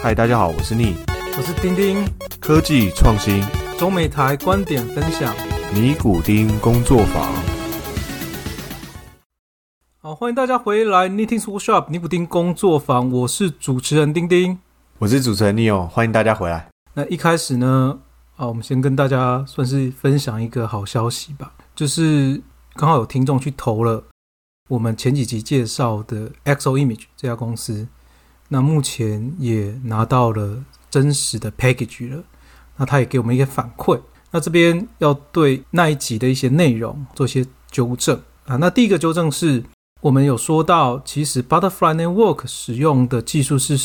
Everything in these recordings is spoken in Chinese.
嗨，大家好，我是逆我是丁丁，科技创新中美台观点分享。尼古丁工作坊。好，欢迎大家回来 Knitting Workshop 尼古丁工作坊，我是主持人丁丁。我是主持人 Neo，欢迎大家回来。那一开始呢，啊，我们先跟大家算是分享一个好消息吧，就是刚好有听众去投了我们前几集介绍的 Exo Image 这家公司，那目前也拿到了真实的 package 了，那他也给我们一些反馈。那这边要对那一集的一些内容做一些纠正啊。那第一个纠正是我们有说到，其实 Butterfly Network 使用的技术是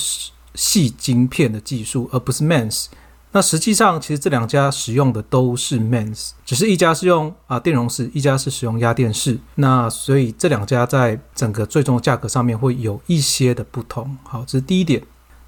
细晶片的技术，而不是 Mans。那实际上，其实这两家使用的都是 Mans，只是一家是用啊电容式，一家是使用压电式。那所以这两家在整个最终的价格上面会有一些的不同。好，这是第一点。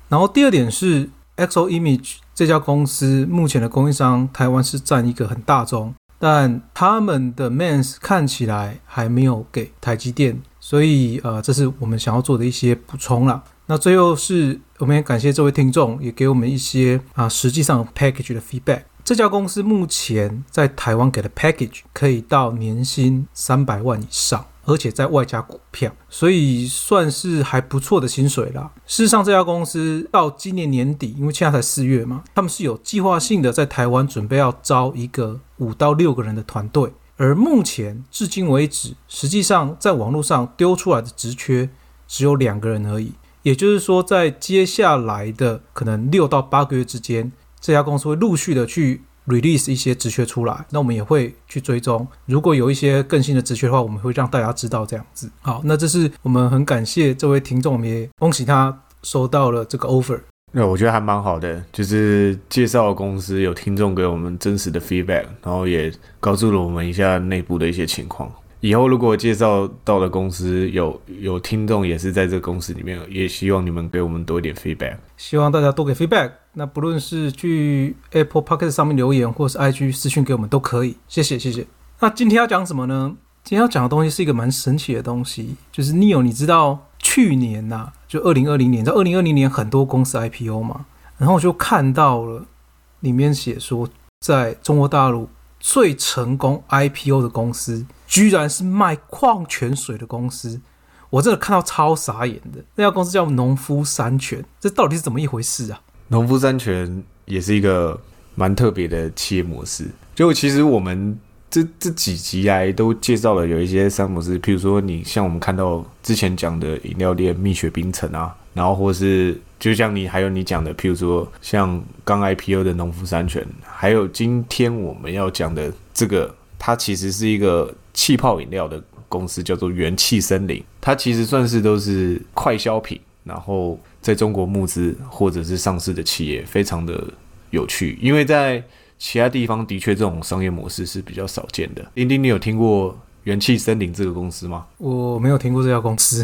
然后第二点是 XO Image。这家公司目前的供应商，台湾是占一个很大宗，但他们的 Mans 看起来还没有给台积电，所以呃，这是我们想要做的一些补充了。那最后是我们也感谢这位听众，也给我们一些啊实际上 package 的 feedback。这家公司目前在台湾给的 package 可以到年薪三百万以上。而且在外加股票，所以算是还不错的薪水啦。事实上，这家公司到今年年底，因为现在才四月嘛，他们是有计划性的在台湾准备要招一个五到六个人的团队。而目前至今为止，实际上在网络上丢出来的职缺只有两个人而已。也就是说，在接下来的可能六到八个月之间，这家公司会陆续的去。release 一些职缺出来，那我们也会去追踪。如果有一些更新的职缺的话，我们会让大家知道这样子。好，那这是我们很感谢这位听众，我们也恭喜他收到了这个 offer。那我觉得还蛮好的，就是介绍公司有听众给我们真实的 feedback，然后也告诉了我们一下内部的一些情况。以后如果介绍到的公司有有听众也是在这个公司里面，也希望你们给我们多一点 feedback。希望大家多给 feedback。那不论是去 Apple Podcast 上面留言，或是 IG 私讯给我们都可以。谢谢谢谢。那今天要讲什么呢？今天要讲的东西是一个蛮神奇的东西，就是 Neo，你知道去年呐，就二零二零年，在二零二零年很多公司 IPO 嘛，然后我就看到了里面写说，在中国大陆最成功 IPO 的公司。居然是卖矿泉水的公司，我真的看到超傻眼的。那家公司叫农夫山泉，这到底是怎么一回事啊？农夫山泉也是一个蛮特别的企业模式。就其实我们这这几集来都介绍了有一些商模式，譬如说你像我们看到之前讲的饮料店蜜雪冰城啊，然后或是就像你还有你讲的，譬如说像刚 IPO 的农夫山泉，还有今天我们要讲的这个，它其实是一个。气泡饮料的公司叫做元气森林，它其实算是都是快消品，然后在中国募资或者是上市的企业，非常的有趣，因为在其他地方的确这种商业模式是比较少见的。丁丁，你有听过元气森林这个公司吗？我没有听过这家公司，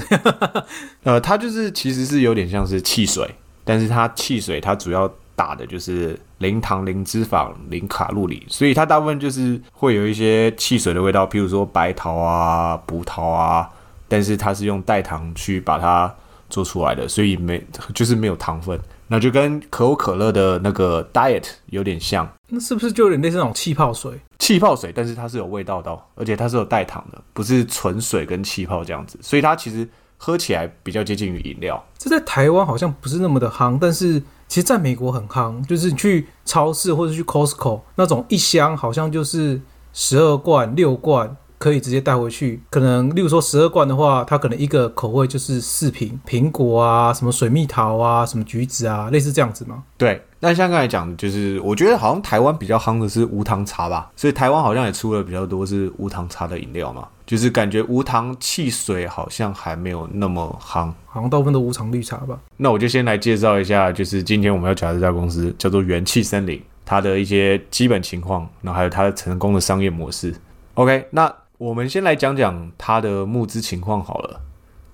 呃，它就是其实是有点像是汽水，但是它汽水它主要。打的就是零糖、零脂肪、零卡路里，所以它大部分就是会有一些汽水的味道，譬如说白桃啊、葡萄啊，但是它是用代糖去把它做出来的，所以没就是没有糖分，那就跟可口可乐的那个 diet 有点像。那是不是就有点类似那种气泡水？气泡水，但是它是有味道的，而且它是有代糖的，不是纯水跟气泡这样子，所以它其实喝起来比较接近于饮料。这在台湾好像不是那么的夯，但是。其实在美国很夯，就是你去超市或者去 Costco 那种一箱，好像就是十二罐、六罐，可以直接带回去。可能例如说十二罐的话，它可能一个口味就是四瓶，苹果啊、什么水蜜桃啊、什么橘子啊，类似这样子吗？对。那像刚才讲的，就是我觉得好像台湾比较夯的是无糖茶吧，所以台湾好像也出了比较多是无糖茶的饮料嘛。就是感觉无糖汽水好像还没有那么夯，好像大部分都无糖绿茶吧。那我就先来介绍一下，就是今天我们要讲的这家公司叫做元气森林，它的一些基本情况，然后还有它的成功的商业模式。OK，那我们先来讲讲它的募资情况好了。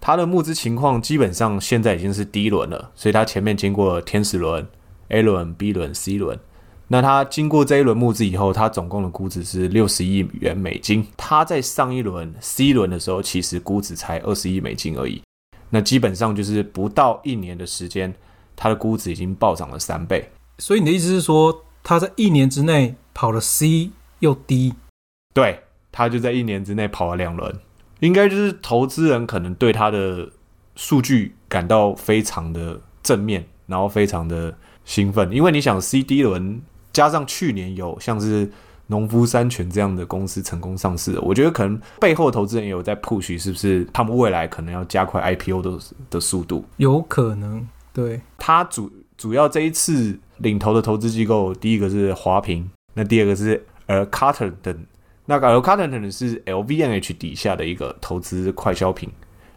它的募资情况基本上现在已经是第一轮了，所以它前面经过了天使轮、A 轮、B 轮、C 轮。那它经过这一轮募资以后，它总共的估值是六十亿元美金。它在上一轮 C 轮的时候，其实估值才二十亿美金而已。那基本上就是不到一年的时间，它的估值已经暴涨了三倍。所以你的意思是说，它在一年之内跑了 C 又 D？对，它就在一年之内跑了两轮，应该就是投资人可能对他的数据感到非常的正面，然后非常的兴奋，因为你想 C D 轮加上去年有像是农夫山泉这样的公司成功上市，我觉得可能背后投资人也有在 push，是不是他们未来可能要加快 I P O 的的速度？有可能，对，他主主要这一次领投的投资机构，第一个是华平，那第二个是呃 Carter 等。那个 Carter 是 LVMH 底下的一个投资快消品，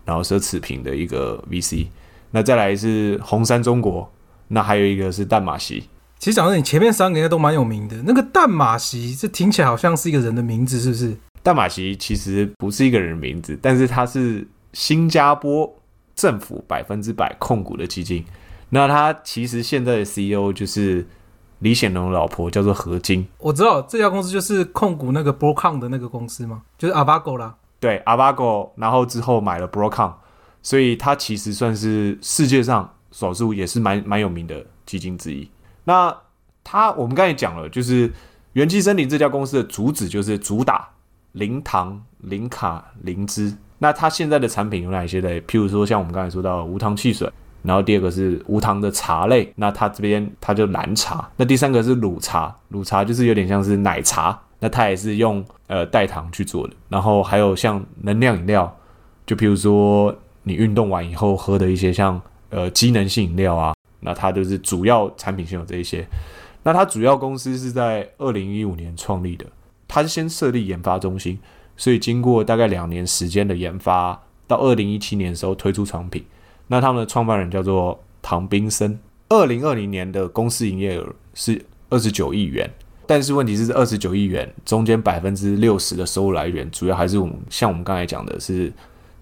然后奢侈品的一个 VC。那再来是红杉中国，那还有一个是淡马锡。其实讲到，你前面三个应该都蛮有名的。那个淡马锡，这听起来好像是一个人的名字，是不是？淡马锡其实不是一个人名字，但是它是新加坡政府百分之百控股的基金。那它其实现在的 CEO 就是李显龙的老婆，叫做何晶。我知道这家公司就是控股那个 Broadcom 的那个公司嘛，就是 Avago 啦。对，Avago，然后之后买了 Broadcom，所以它其实算是世界上少数也是蛮蛮有名的基金之一。那它我们刚才讲了，就是元气森林这家公司的主旨就是主打零糖、零卡、零脂。那它现在的产品有哪些嘞？譬如说像我们刚才说到无糖汽水，然后第二个是无糖的茶类，那它这边它就蓝茶。那第三个是乳茶，乳茶就是有点像是奶茶，那它也是用呃代糖去做的。然后还有像能量饮料，就譬如说你运动完以后喝的一些像呃机能性饮料啊。那它就是主要产品线有这一些，那它主要公司是在二零一五年创立的，它是先设立研发中心，所以经过大概两年时间的研发，到二零一七年的时候推出产品。那他们的创办人叫做唐宾森，二零二零年的公司营业额是二十九亿元，但是问题是这二十九亿元中间百分之六十的收入来源，主要还是我们像我们刚才讲的是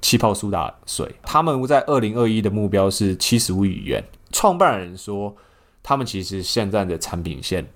气泡苏打水，他们在二零二一的目标是七十五亿元。创办人说，他们其实现在的产品线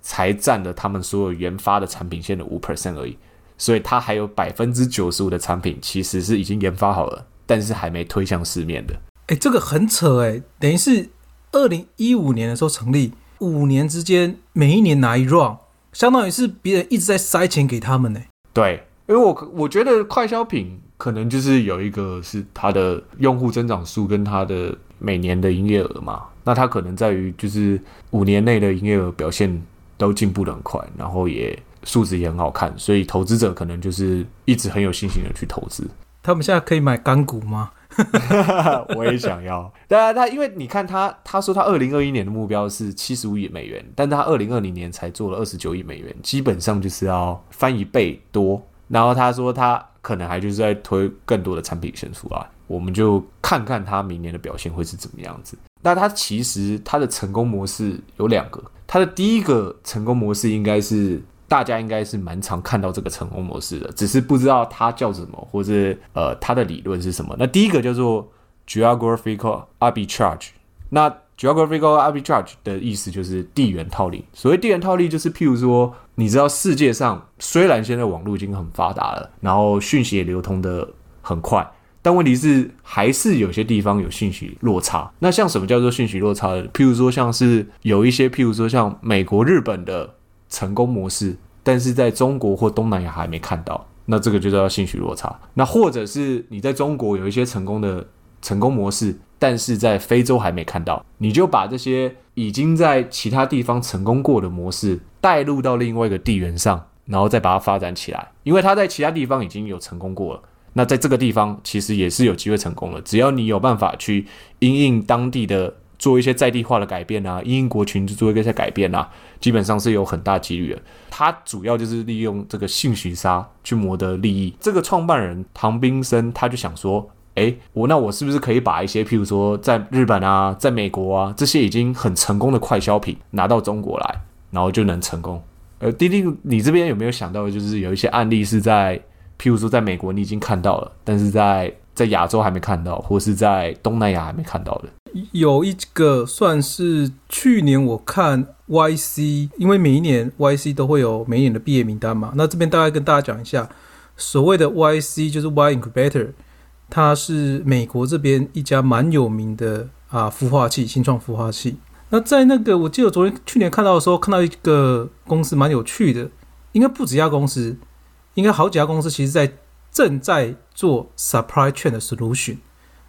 才占了他们所有研发的产品线的五 percent 而已，所以他还有百分之九十五的产品其实是已经研发好了，但是还没推向市面的。哎，这个很扯哎，等于是二零一五年的时候成立，五年之间每一年拿一 round，相当于是别人一直在塞钱给他们呢。对，因为我我觉得快消品可能就是有一个是它的用户增长数跟它的。每年的营业额嘛，那它可能在于就是五年内的营业额表现都进步的很快，然后也数值也很好看，所以投资者可能就是一直很有信心的去投资。他们现在可以买港股吗？我也想要。对啊，他因为你看他，他说他二零二一年的目标是七十五亿美元，但他二零二零年才做了二十九亿美元，基本上就是要翻一倍多。然后他说他可能还就是在推更多的产品线出来。我们就看看他明年的表现会是怎么样子。那他其实他的成功模式有两个，他的第一个成功模式应该是大家应该是蛮常看到这个成功模式的，只是不知道它叫什么，或者呃它的理论是什么。那第一个叫做 geographical arbitrage。那 geographical arbitrage 的意思就是地缘套利。所谓地缘套利，就是譬如说，你知道世界上虽然现在网络已经很发达了，然后讯息也流通的很快。但问题是，还是有些地方有信息落差。那像什么叫做信息落差呢？譬如说，像是有一些，譬如说像美国、日本的成功模式，但是在中国或东南亚还没看到，那这个就叫信息落差。那或者是你在中国有一些成功的成功模式，但是在非洲还没看到，你就把这些已经在其他地方成功过的模式带入到另外一个地缘上，然后再把它发展起来，因为它在其他地方已经有成功过了。那在这个地方其实也是有机会成功的，只要你有办法去因应当地的做一些在地化的改变啊，英国群去做一些改变啊，基本上是有很大几率的。它主要就是利用这个信息差去谋得利益。这个创办人唐宾森他就想说，诶，我那我是不是可以把一些譬如说在日本啊，在美国啊这些已经很成功的快消品拿到中国来，然后就能成功？呃，丁丁，你这边有没有想到，就是有一些案例是在？譬如说，在美国你已经看到了，但是在在亚洲还没看到，或是在东南亚还没看到的，有一个算是去年我看 YC，因为每一年 YC 都会有每一年的毕业名单嘛。那这边大概跟大家讲一下，所谓的 YC 就是 Y Incubator，它是美国这边一家蛮有名的啊孵化器，新创孵化器。那在那个，我记得昨天去年看到的时候，看到一个公司蛮有趣的，应该不止一家公司，应该好几家公司，其实在正在做 supply chain 的 solution。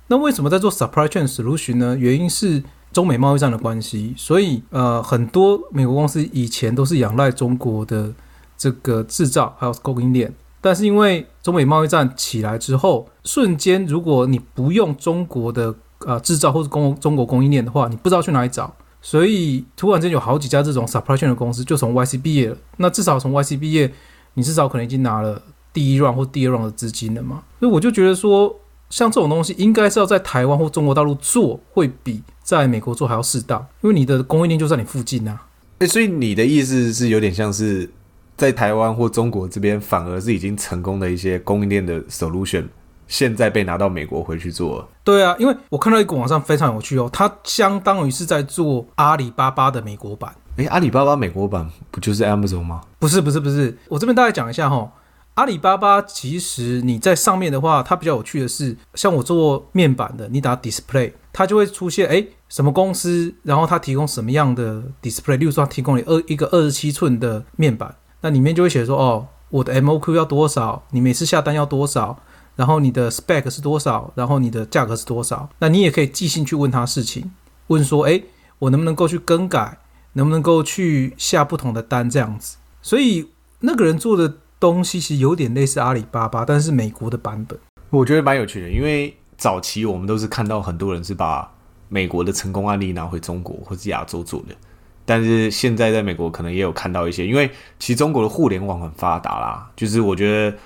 那为什么在做 supply chain solution 呢？原因是中美贸易战的关系，所以呃，很多美国公司以前都是仰赖中国的这个制造还有供应链，但是因为中美贸易战起来之后，瞬间如果你不用中国的呃制造或者供中国供应链的话，你不知道去哪里找。所以突然间有好几家这种 supply chain 的公司就从 YC 毕业了。那至少从 YC 毕业，你至少可能已经拿了第一 round 或第二 round 的资金了嘛。所以我就觉得说，像这种东西应该是要在台湾或中国大陆做，会比在美国做还要适当，因为你的供应链就在你附近啊。诶，所以你的意思是有点像是在台湾或中国这边，反而是已经成功的一些供应链的 solution。现在被拿到美国回去做，对啊，因为我看到一个网上非常有趣哦，它相当于是在做阿里巴巴的美国版。诶，阿里巴巴美国版不就是 Amazon 吗？不是，不是，不是。我这边大概讲一下哈，阿里巴巴其实你在上面的话，它比较有趣的是，像我做面板的，你打 display，它就会出现诶什么公司，然后它提供什么样的 display，例如说它提供你二一个二十七寸的面板，那里面就会写说哦，我的 MOQ 要多少，你每次下单要多少。然后你的 spec 是多少？然后你的价格是多少？那你也可以寄信去问他事情，问说，哎，我能不能够去更改？能不能够去下不同的单？这样子。所以那个人做的东西其实有点类似阿里巴巴，但是美国的版本。我觉得蛮有趣的，因为早期我们都是看到很多人是把美国的成功案例拿回中国或是亚洲做的，但是现在在美国可能也有看到一些，因为其实中国的互联网很发达啦，就是我觉得。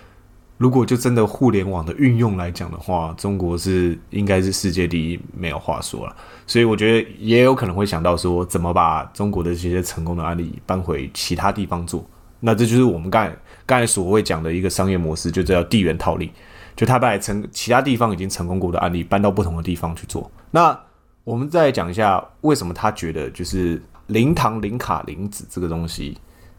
如果就真的互联网的运用来讲的话，中国是应该是世界第一，没有话说了。所以我觉得也有可能会想到说，怎么把中国的这些成功的案例搬回其他地方做。那这就是我们刚才刚才所谓讲的一个商业模式，就叫地缘套利。就他把成其他地方已经成功过的案例搬到不同的地方去做。那我们再讲一下，为什么他觉得就是零糖、零卡、零脂这个东西。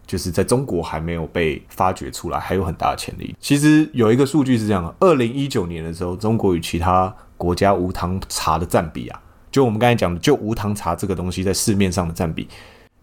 就是在中国还没有被发掘出来，还有很大的潜力。其实有一个数据是这样的：二零一九年的时候，中国与其他国家无糖茶的占比啊，就我们刚才讲的，就无糖茶这个东西在市面上的占比，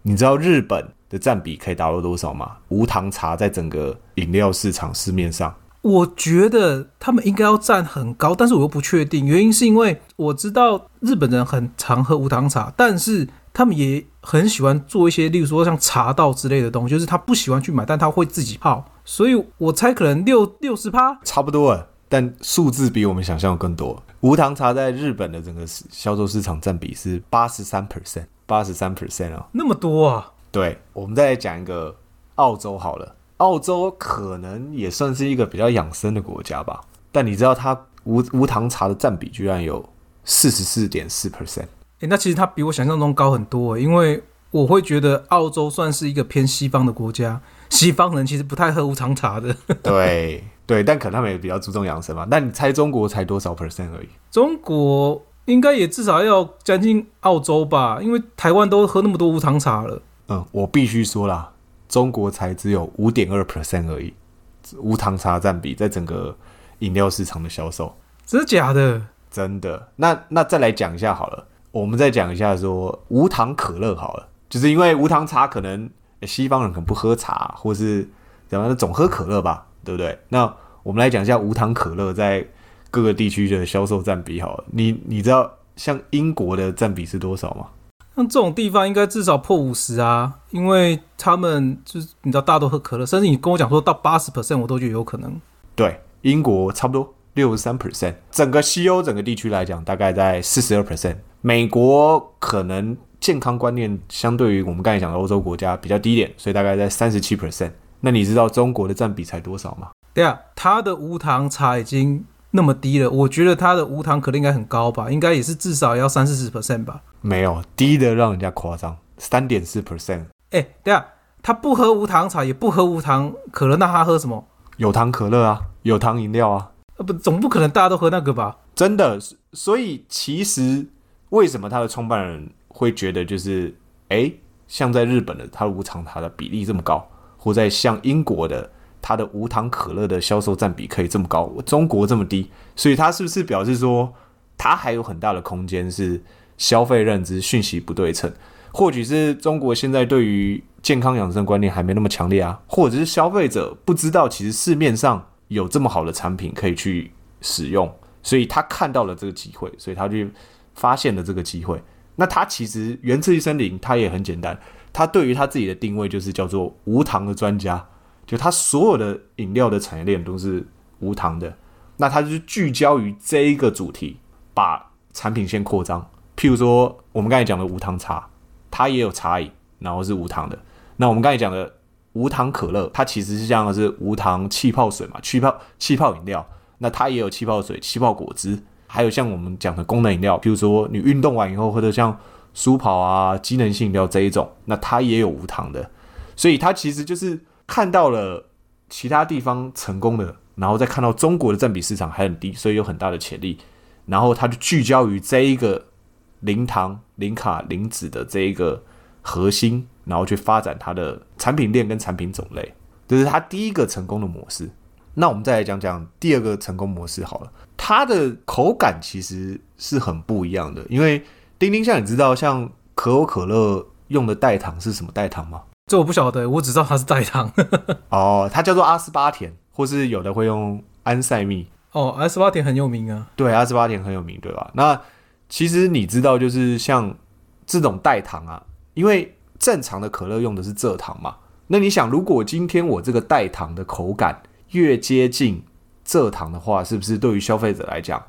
你知道日本的占比可以达到多少吗？无糖茶在整个饮料市场市面上，我觉得他们应该要占很高，但是我又不确定。原因是因为我知道日本人很常喝无糖茶，但是。他们也很喜欢做一些，例如说像茶道之类的东西，就是他不喜欢去买，但他会自己泡。所以我猜可能六六十趴差不多了，但数字比我们想象更多。无糖茶在日本的整个销售市场占比是八十三 percent，八十三 percent 啊，那么多啊！对，我们再来讲一个澳洲好了，澳洲可能也算是一个比较养生的国家吧，但你知道它无无糖茶的占比居然有四十四点四 percent。诶，那其实它比我想象中高很多，因为我会觉得澳洲算是一个偏西方的国家，西方人其实不太喝无糖茶的。对对，但可能他们也比较注重养生嘛。那你猜中国才多少 percent 而已？中国应该也至少要将近澳洲吧，因为台湾都喝那么多无糖茶了。嗯，我必须说啦，中国才只有五点二 percent 而已，无糖茶占比在整个饮料市场的销售，真的假的？真的。那那再来讲一下好了。我们再讲一下说无糖可乐好了，就是因为无糖茶可能西方人可能不喝茶，或是怎么总喝可乐吧，对不对？那我们来讲一下无糖可乐在各个地区的销售占比好了。你你知道像英国的占比是多少吗？像这种地方应该至少破五十啊，因为他们就是你知道大家都喝可乐，甚至你跟我讲说到八十 percent 我都觉得有可能。对，英国差不多六十三 percent，整个西欧整个地区来讲大概在四十二 percent。美国可能健康观念相对于我们刚才讲的欧洲国家比较低一点，所以大概在三十七 percent。那你知道中国的占比才多少吗？对啊，它的无糖茶已经那么低了，我觉得它的无糖可能应该很高吧，应该也是至少要三四十 percent 吧。没有，低的让人家夸张，三点四 percent。哎，对啊，他不喝无糖茶，也不喝无糖可乐，那他喝什么？有糖可乐啊，有糖饮料啊。呃，不，总不可能大家都喝那个吧？真的，所以其实。为什么他的创办人会觉得就是，哎，像在日本的他的无糖茶的比例这么高，或在像英国的他的无糖可乐的销售占比可以这么高，中国这么低，所以他是不是表示说他还有很大的空间是消费认知讯息不对称，或许是中国现在对于健康养生观念还没那么强烈啊，或者是消费者不知道其实市面上有这么好的产品可以去使用，所以他看到了这个机会，所以他就发现了这个机会。那他其实源自于森林，他也很简单，他对于他自己的定位就是叫做无糖的专家，就他所有的饮料的产业链都是无糖的，那他就聚焦于这一个主题，把产品线扩张。譬如说我们刚才讲的无糖茶，它也有茶饮，然后是无糖的。那我们刚才讲的无糖可乐，它其实是像是无糖气泡水嘛，气泡气泡饮料。那它也有气泡水、气泡果汁，还有像我们讲的功能饮料，譬如说你运动完以后喝的像舒跑啊、机能性饮料这一种，那它也有无糖的。所以它其实就是看到了其他地方成功的，然后再看到中国的占比市场还很低，所以有很大的潜力。然后它就聚焦于这一个零糖、零卡、零脂的这一个核心。然后去发展它的产品链跟产品种类，这是它第一个成功的模式。那我们再来讲讲第二个成功模式好了。它的口感其实是很不一样的，因为丁丁像你知道，像可口可乐用的代糖是什么代糖吗？这我不晓得，我只知道它是代糖。哦，它叫做阿斯巴甜，或是有的会用安赛蜜。哦，阿斯巴甜很有名啊。对，阿斯巴甜很有名，对吧？那其实你知道，就是像这种代糖啊，因为正常的可乐用的是蔗糖嘛？那你想，如果今天我这个代糖的口感越接近蔗糖的话，是不是对于消费者来讲，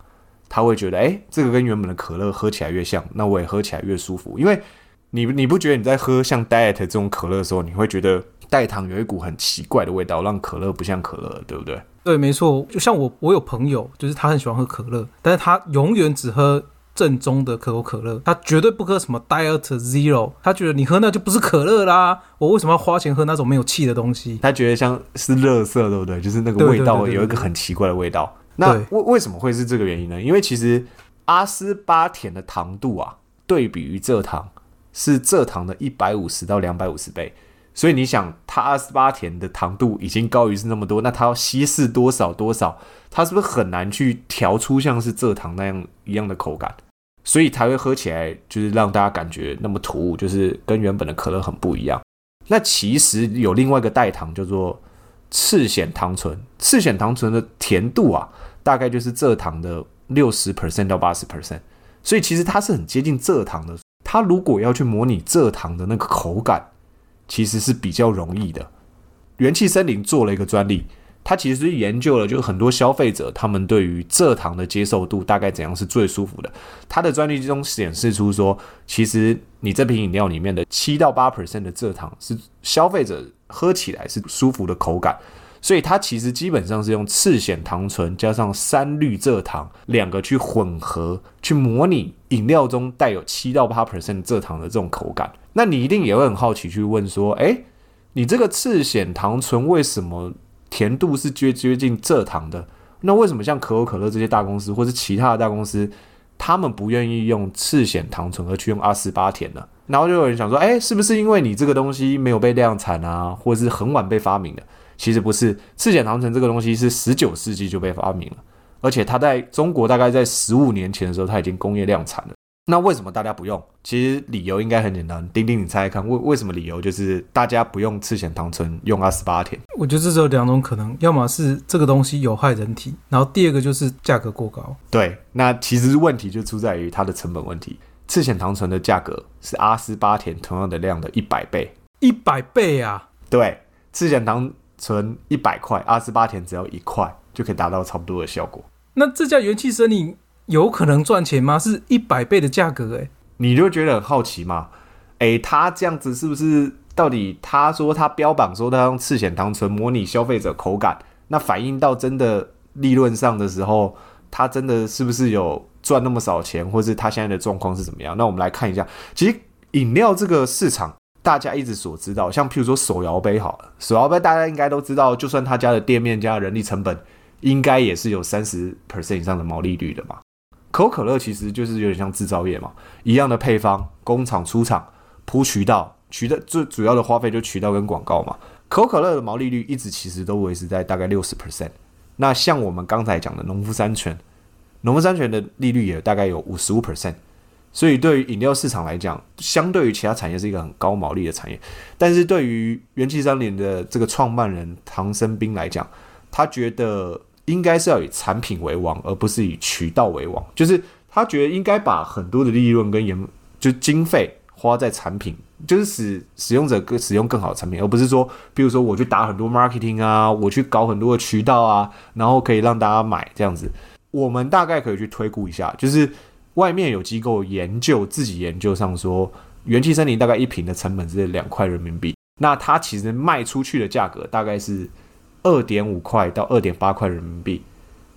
他会觉得，哎，这个跟原本的可乐喝起来越像，那我也喝起来越舒服？因为你你不觉得你在喝像 diet 这种可乐的时候，你会觉得代糖有一股很奇怪的味道，让可乐不像可乐，对不对？对，没错。就像我，我有朋友，就是他很喜欢喝可乐，但是他永远只喝。正宗的可口可乐，他绝对不喝什么 Diet Zero，他觉得你喝那就不是可乐啦。我为什么要花钱喝那种没有气的东西？他觉得像是垃圾，对不对？就是那个味道有一个很奇怪的味道。那为为什么会是这个原因呢？因为其实阿斯巴甜的糖度啊，对比于蔗糖是蔗糖的一百五十到两百五十倍。所以你想，它阿斯巴甜的糖度已经高于是那么多，那它要稀释多少多少？它是不是很难去调出像是蔗糖那样一样的口感？所以才会喝起来就是让大家感觉那么突兀，就是跟原本的可乐很不一样。那其实有另外一个代糖叫做赤藓糖醇，赤藓糖醇的甜度啊，大概就是蔗糖的六十 percent 到八十 percent，所以其实它是很接近蔗糖的。它如果要去模拟蔗糖的那个口感，其实是比较容易的。元气森林做了一个专利。他其实是研究了，就是很多消费者他们对于蔗糖的接受度大概怎样是最舒服的。他的专利中显示出说，其实你这瓶饮料里面的七到八 percent 的蔗糖是消费者喝起来是舒服的口感。所以它其实基本上是用赤藓糖醇加上三氯蔗糖两个去混合，去模拟饮料中带有七到八 percent 蔗糖的这种口感。那你一定也会很好奇去问说，诶，你这个赤藓糖醇为什么？甜度是接接近蔗糖的，那为什么像可口可乐这些大公司，或是其他的大公司，他们不愿意用赤藓糖醇，而去用阿斯巴甜呢？然后就有人想说，哎，是不是因为你这个东西没有被量产啊，或者是很晚被发明的？其实不是，赤藓糖醇这个东西是十九世纪就被发明了，而且它在中国大概在十五年前的时候，它已经工业量产了。那为什么大家不用？其实理由应该很简单，丁丁，你猜猜看，为为什么理由就是大家不用赤藓糖醇，用阿斯巴甜？我觉得这只有两种可能，要么是这个东西有害人体，然后第二个就是价格过高。对，那其实问题就出在于它的成本问题。赤藓糖醇的价格是阿斯巴甜同样的量的一百倍，一百倍啊！对，赤藓糖醇一百块，阿斯巴甜只要一块就可以达到差不多的效果。那这家元气森林有可能赚钱吗？是一百倍的价格，诶，你就觉得很好奇嘛？诶，他这样子是不是到底他说他标榜说他用赤藓糖醇模拟消费者口感，那反映到真的利润上的时候，他真的是不是有赚那么少钱，或是他现在的状况是怎么样？那我们来看一下，其实饮料这个市场，大家一直所知道，像譬如说手摇杯好了，手摇杯大家应该都知道，就算他家的店面加人力成本，应该也是有三十 percent 以上的毛利率的嘛。可口可乐其实就是有点像制造业嘛，一样的配方，工厂出厂铺渠道，渠道最主要的花费就渠道跟广告嘛。可口可乐的毛利率一直其实都维持在大概六十 percent。那像我们刚才讲的农夫山泉，农夫山泉的利率也大概有五十五 percent。所以对于饮料市场来讲，相对于其他产业是一个很高毛利的产业。但是对于元气森林的这个创办人唐生斌来讲，他觉得应该是要以产品为王，而不是以渠道为王。就是他觉得应该把很多的利润跟研就经费花在产品，就是使使用者更使用更好的产品，而不是说，比如说我去打很多 marketing 啊，我去搞很多的渠道啊，然后可以让大家买这样子。我们大概可以去推估一下，就是外面有机构研究，自己研究上说，元气森林大概一瓶的成本是两块人民币，那它其实卖出去的价格大概是二点五块到二点八块人民币。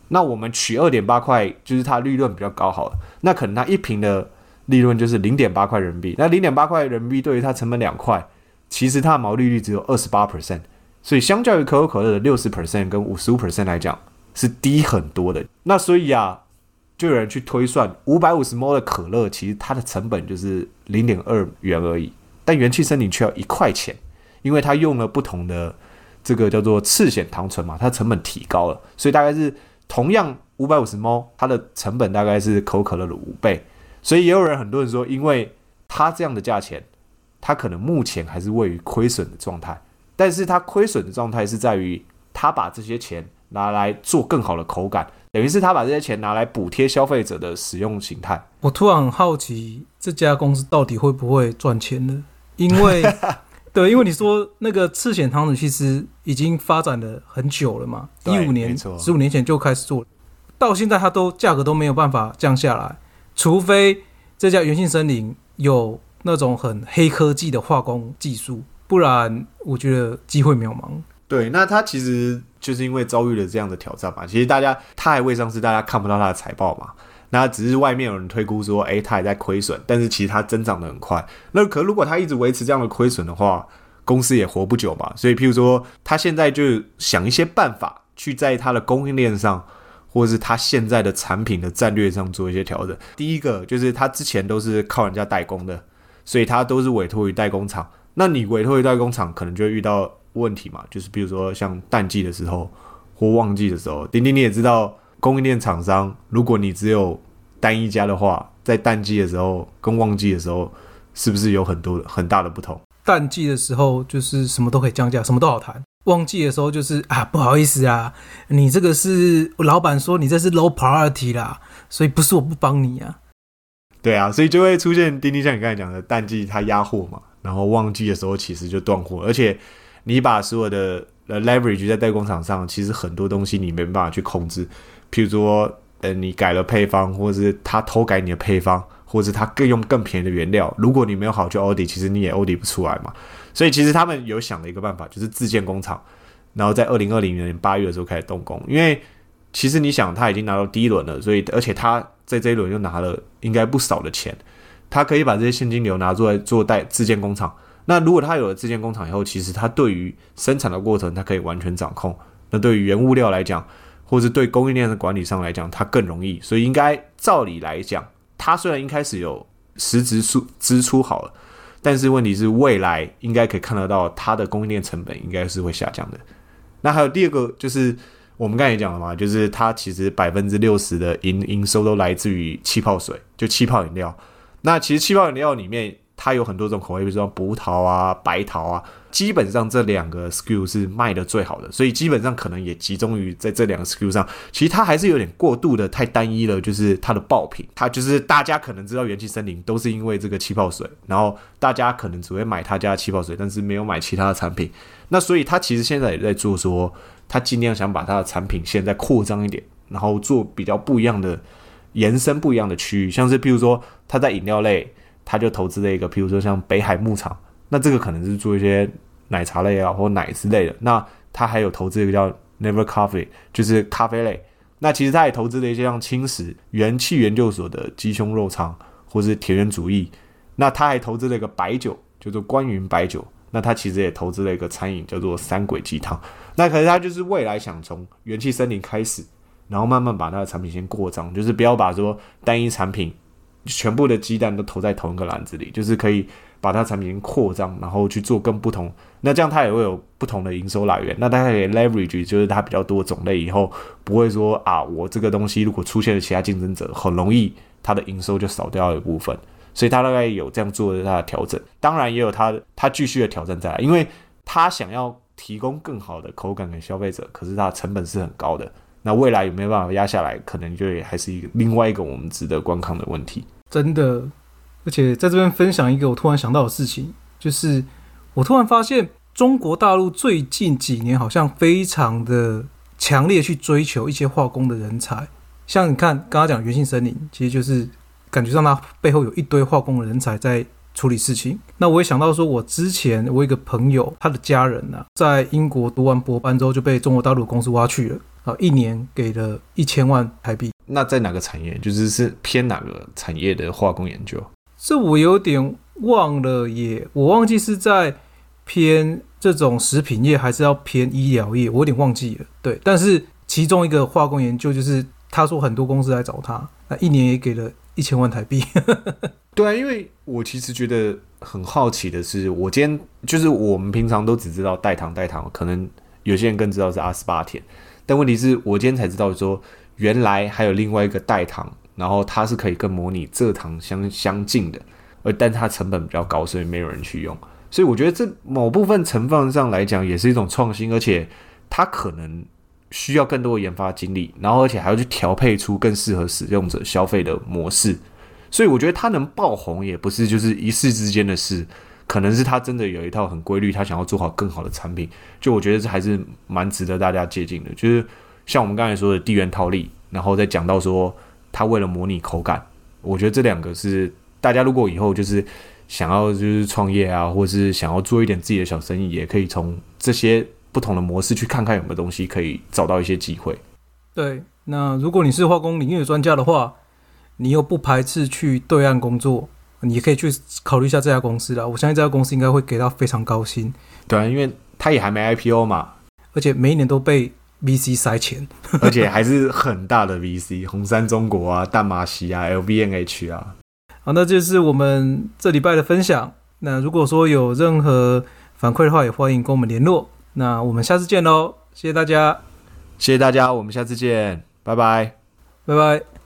那我们取二点八块，就是它利润比较高好了，那可能它一瓶的利润就是零点八块人民币。那零点八块人民币对于它成本两块，其实它的毛利率只有二十八 percent，所以相较于可口可乐的六十 percent 跟五十五 percent 来讲。是低很多的，那所以啊，就有人去推算，五百五十 ml 的可乐，其实它的成本就是零点二元而已，但元气森林却要一块钱，因为它用了不同的这个叫做赤藓糖醇嘛，它成本提高了，所以大概是同样五百五十 ml，它的成本大概是可口可乐的五倍，所以也有人很多人说，因为它这样的价钱，它可能目前还是位于亏损的状态，但是它亏损的状态是在于它把这些钱。拿来做更好的口感，等于是他把这些钱拿来补贴消费者的使用形态。我突然很好奇，这家公司到底会不会赚钱呢？因为，对，因为你说那个赤藓糖醇其实已经发展了很久了嘛，一五年、十五年前就开始做，到现在它都价格都没有办法降下来，除非这家原性森林有那种很黑科技的化工技术，不然我觉得机会渺茫。对，那它其实就是因为遭遇了这样的挑战嘛。其实大家它还未上市，大家看不到它的财报嘛。那只是外面有人推估说，诶，他还在亏损，但是其实他增长的很快。那可如果他一直维持这样的亏损的话，公司也活不久嘛。所以，譬如说，他现在就想一些办法，去在他的供应链上，或者是他现在的产品的战略上做一些调整。第一个就是他之前都是靠人家代工的，所以他都是委托于代工厂。那你委托于代工厂，可能就会遇到。问题嘛，就是比如说像淡季的时候或旺季的时候，丁丁你也知道，供应链厂商，如果你只有单一家的话，在淡季的时候跟旺季的时候，是不是有很多很大的不同？淡季的时候就是什么都可以降价，什么都好谈；旺季的时候就是啊，不好意思啊，你这个是老板说你这是 low priority 啦，所以不是我不帮你啊。对啊，所以就会出现丁丁像你刚才讲的淡季它压货嘛，然后旺季的时候其实就断货，而且。你把所有的呃 leverage 在代工厂上，其实很多东西你没办法去控制。譬如说，呃，你改了配方，或者是他偷改你的配方，或者是他更用更便宜的原料，如果你没有好去 audit，其实你也 audit 不出来嘛。所以其实他们有想了一个办法，就是自建工厂，然后在二零二零年八月的时候开始动工。因为其实你想，他已经拿到第一轮了，所以而且他在这一轮又拿了应该不少的钱，他可以把这些现金流拿出来做代自建工厂。那如果他有了自建工厂以后，其实他对于生产的过程，他可以完全掌控。那对于原物料来讲，或是对供应链的管理上来讲，它更容易。所以应该照理来讲，它虽然一开始有实质出支出好了，但是问题是未来应该可以看得到它的供应链成本应该是会下降的。那还有第二个就是我们刚才也讲了嘛，就是它其实百分之六十的营营收都来自于气泡水，就气泡饮料。那其实气泡饮料里面。它有很多种口味，比如说葡萄啊、白桃啊，基本上这两个 SKU 是卖的最好的，所以基本上可能也集中于在这两个 SKU 上。其实它还是有点过度的太单一了，就是它的爆品，它就是大家可能知道元气森林都是因为这个气泡水，然后大家可能只会买他家的气泡水，但是没有买其他的产品。那所以他其实现在也在做，说他尽量想把他的产品线再扩张一点，然后做比较不一样的延伸，不一样的区域，像是譬如说他在饮料类。他就投资了一个，譬如说像北海牧场，那这个可能是做一些奶茶类啊，或奶之类的。那他还有投资一个叫 Never Coffee，就是咖啡类。那其实他也投资了一些像青石元气研究所的鸡胸肉肠，或是田园主义。那他还投资了一个白酒，叫做关云白酒。那他其实也投资了一个餐饮，叫做三鬼鸡汤。那可是他就是未来想从元气森林开始，然后慢慢把他的产品先扩张，就是不要把说单一产品。全部的鸡蛋都投在同一个篮子里，就是可以把它产品扩张，然后去做更不同。那这样它也会有不同的营收来源。那大家可以 leverage，就是它比较多种类，以后不会说啊，我这个东西如果出现了其他竞争者，很容易它的营收就少掉一部分，所以他大概有这样做的他的调整。当然也有他他继续的挑战在，因为他想要提供更好的口感给消费者，可是它的成本是很高的。那未来有没有办法压下来，可能就还是一个另外一个我们值得观看的问题。真的，而且在这边分享一个我突然想到的事情，就是我突然发现中国大陆最近几年好像非常的强烈去追求一些化工的人才，像你看刚刚讲原性森林，其实就是感觉上它背后有一堆化工的人才在处理事情。那我也想到说，我之前我一个朋友，他的家人呢，在英国读完博班之后就被中国大陆公司挖去了。啊，一年给了一千万台币。那在哪个产业？就是是偏哪个产业的化工研究？这我有点忘了耶，我忘记是在偏这种食品业，还是要偏医疗业，我有点忘记了。对，但是其中一个化工研究，就是他说很多公司来找他，那一年也给了一千万台币。对啊，因为我其实觉得很好奇的是，我今天就是我们平常都只知道代糖，代糖，可能有些人更知道是阿斯巴甜。但问题是我今天才知道，说原来还有另外一个代糖，然后它是可以跟模拟蔗糖相相近的，而但它成本比较高，所以没有人去用。所以我觉得这某部分成分上来讲，也是一种创新，而且它可能需要更多的研发精力，然后而且还要去调配出更适合使用者消费的模式。所以我觉得它能爆红，也不是就是一世之间的事。可能是他真的有一套很规律，他想要做好更好的产品。就我觉得这还是蛮值得大家借鉴的。就是像我们刚才说的地缘套利，然后再讲到说他为了模拟口感，我觉得这两个是大家如果以后就是想要就是创业啊，或是想要做一点自己的小生意，也可以从这些不同的模式去看看有没有东西可以找到一些机会。对，那如果你是化工领域的专家的话，你又不排斥去对岸工作。你可以去考虑一下这家公司了，我相信这家公司应该会给到非常高薪。对啊，因为他也还没 IPO 嘛，而且每一年都被 VC 塞钱，而且还是很大的 VC，红杉中国啊、淡马锡啊、LVMH 啊。好，那就是我们这礼拜的分享。那如果说有任何反馈的话，也欢迎跟我们联络。那我们下次见喽，谢谢大家，谢谢大家，我们下次见，拜拜，拜拜。